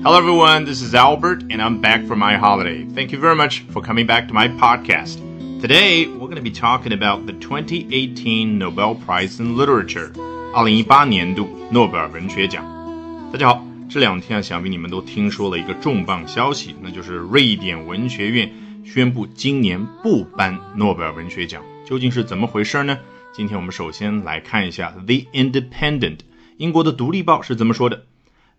Hello, everyone. This is Albert, and I'm back from my holiday. Thank you very much for coming back to my podcast. Today, we're going to be talking about the 2018 Nobel Prize in Literature. 二零一八年度诺贝尔文学奖。大家好，这两天啊，想必你们都听说了一个重磅消息，那就是瑞典文学院宣布今年不颁诺贝尔文学奖。究竟是怎么回事呢？今天我们首先来看一下《The Independent》，英国的独立报是怎么说的。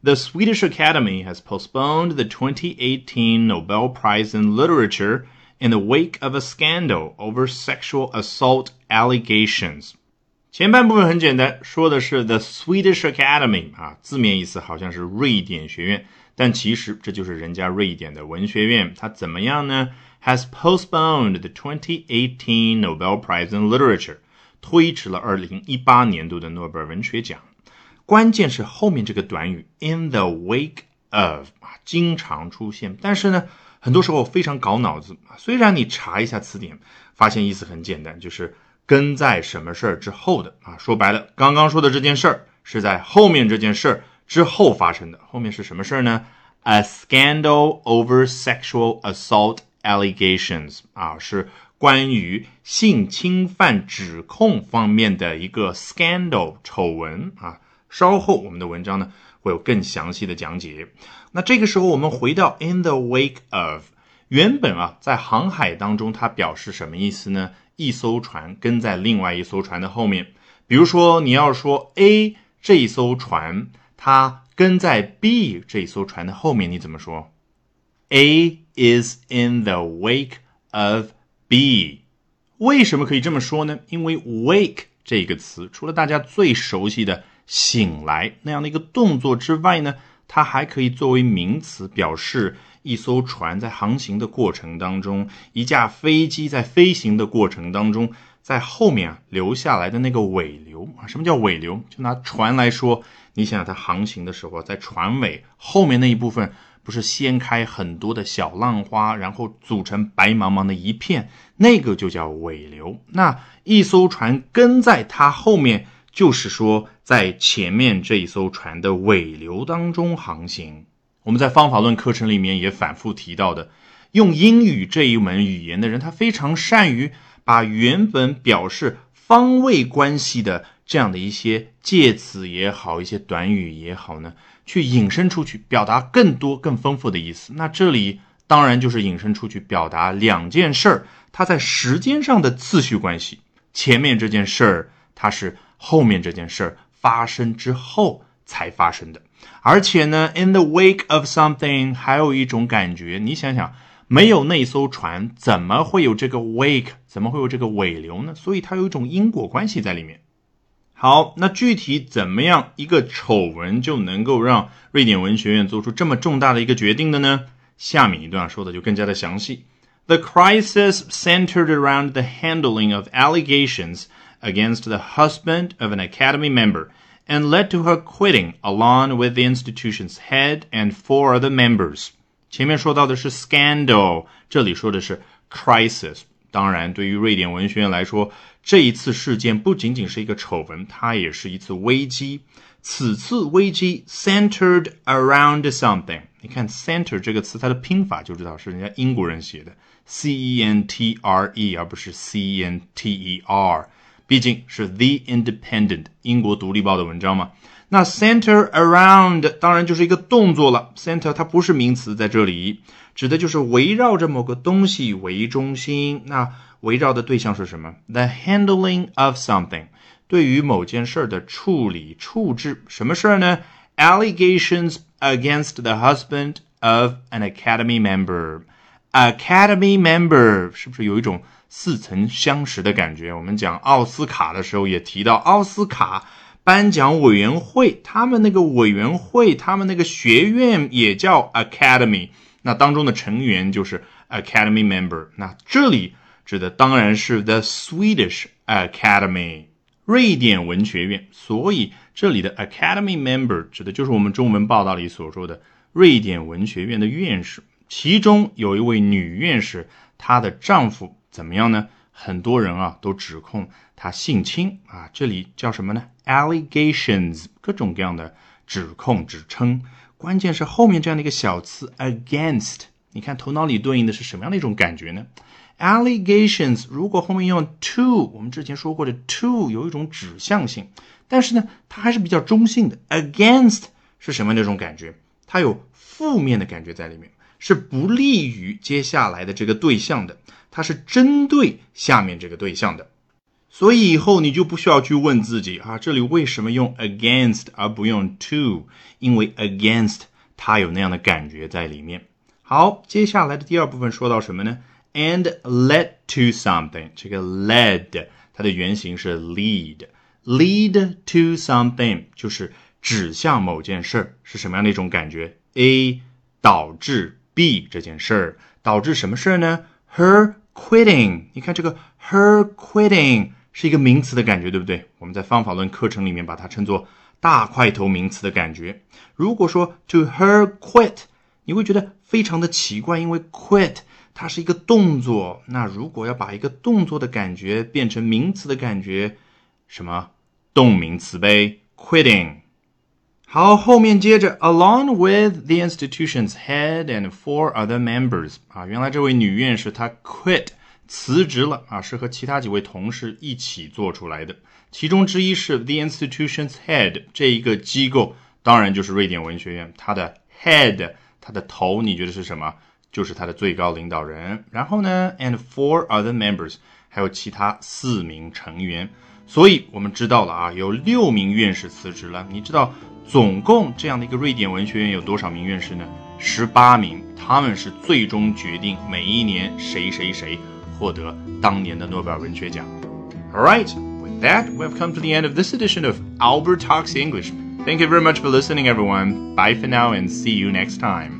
The Swedish Academy has postponed the 2018 Nobel Prize in Literature in the wake of a scandal over sexual assault allegations. 前半部分很简单，说的是 the Swedish Academy 啊，字面意思好像是瑞典学院，但其实这就是人家瑞典的文学院。它怎么样呢？Has postponed the 2018 Nobel Prize in Literature，推迟了2018年度的诺贝尔文学奖。 关键是后面这个短语 in the wake of 啊，经常出现，但是呢，很多时候非常搞脑子。虽然你查一下词典，发现意思很简单，就是跟在什么事儿之后的啊。说白了，刚刚说的这件事儿是在后面这件事儿之后发生的。后面是什么事儿呢？A scandal over sexual assault allegations 啊，是关于性侵犯指控方面的一个 scandal 丑闻啊。稍后我们的文章呢会有更详细的讲解。那这个时候我们回到 in the wake of，原本啊在航海当中它表示什么意思呢？一艘船跟在另外一艘船的后面。比如说你要说 A 这艘船它跟在 B 这艘船的后面，你怎么说？A is in the wake of B。为什么可以这么说呢？因为 wake 这个词除了大家最熟悉的。醒来那样的一个动作之外呢，它还可以作为名词表示一艘船在航行的过程当中，一架飞机在飞行的过程当中，在后面啊留下来的那个尾流啊。什么叫尾流？就拿船来说，你想想它航行的时候，在船尾后面那一部分不是掀开很多的小浪花，然后组成白茫茫的一片，那个就叫尾流。那一艘船跟在它后面。就是说，在前面这一艘船的尾流当中航行。我们在方法论课程里面也反复提到的，用英语这一门语言的人，他非常善于把原本表示方位关系的这样的一些介词也好，一些短语也好呢，去引申出去，表达更多、更丰富的意思。那这里当然就是引申出去，表达两件事儿，它在时间上的次序关系。前面这件事儿，它是。后面这件事儿发生之后才发生的，而且呢，in the wake of something，还有一种感觉，你想想，没有那艘船，怎么会有这个 wake，怎么会有这个尾流呢？所以它有一种因果关系在里面。好，那具体怎么样一个丑闻就能够让瑞典文学院做出这么重大的一个决定的呢？下面一段说的就更加的详细。The crisis centered around the handling of allegations. against the husband of an Academy member and led to her quitting along with the institution's head and four other members. 前面说到的是 scandal，这里说的是 crisis。当然，对于瑞典文学院来说，这一次事件不仅仅是一个丑闻，它也是一次危机。此次危机 centered around something。你看 center 这个词，它的拼法就知道是人家英国人写的，c e n t r e，而不是 c e n t e r。 毕竟是 The Independent 英国独立报的文章嘛。那 center around 当然就是一个动作了。center 它不是名词，在这里指的就是围绕着某个东西为中心。那围绕的对象是什么？The handling of something 对于某件事儿的处理处置。什么事儿呢？Allegations against the husband of an Academy member。 Academy member 是不是有一种？似曾相识的感觉。我们讲奥斯卡的时候也提到奥斯卡颁奖委员会，他们那个委员会，他们那个学院也叫 Academy，那当中的成员就是 Academy member。那这里指的当然是 The Swedish Academy，瑞典文学院。所以这里的 Academy member 指的就是我们中文报道里所说的瑞典文学院的院士，其中有一位女院士，她的丈夫。怎么样呢？很多人啊都指控她性侵啊，这里叫什么呢？Allegations，各种各样的指控、指称。关键是后面这样的一个小词 against，你看头脑里对应的是什么样的一种感觉呢？Allegations 如果后面用 to，我们之前说过的 to 有一种指向性，但是呢，它还是比较中性的。Against 是什么那种感觉？它有负面的感觉在里面，是不利于接下来的这个对象的，它是针对下面这个对象的。所以以后你就不需要去问自己啊，这里为什么用 against 而不用 to？因为 against 它有那样的感觉在里面。好，接下来的第二部分说到什么呢？And led to something。这个 led 它的原型是 lead，lead to something 就是指向某件事儿，是什么样的一种感觉？A 导致 B 这件事儿，导致什么事儿呢？Her quitting。你看这个 her quitting。是一个名词的感觉，对不对？我们在方法论课程里面把它称作大块头名词的感觉。如果说 to her quit，你会觉得非常的奇怪，因为 quit 它是一个动作。那如果要把一个动作的感觉变成名词的感觉，什么动名词呗？quitting。好，后面接着，along with the institution's head and four other members，啊，原来这位女院士她 quit。辞职了啊，是和其他几位同事一起做出来的。其中之一是 the institution's head 这一个机构，当然就是瑞典文学院。它的 head，它的头，你觉得是什么？就是它的最高领导人。然后呢，and four other members，还有其他四名成员。所以我们知道了啊，有六名院士辞职了。你知道总共这样的一个瑞典文学院有多少名院士呢？十八名，他们是最终决定每一年谁谁谁。获得当年的诺贝尔文学奖。All right, with that, we've come to the end of this edition of Albert Talks English. Thank you very much for listening, everyone. Bye for now and see you next time.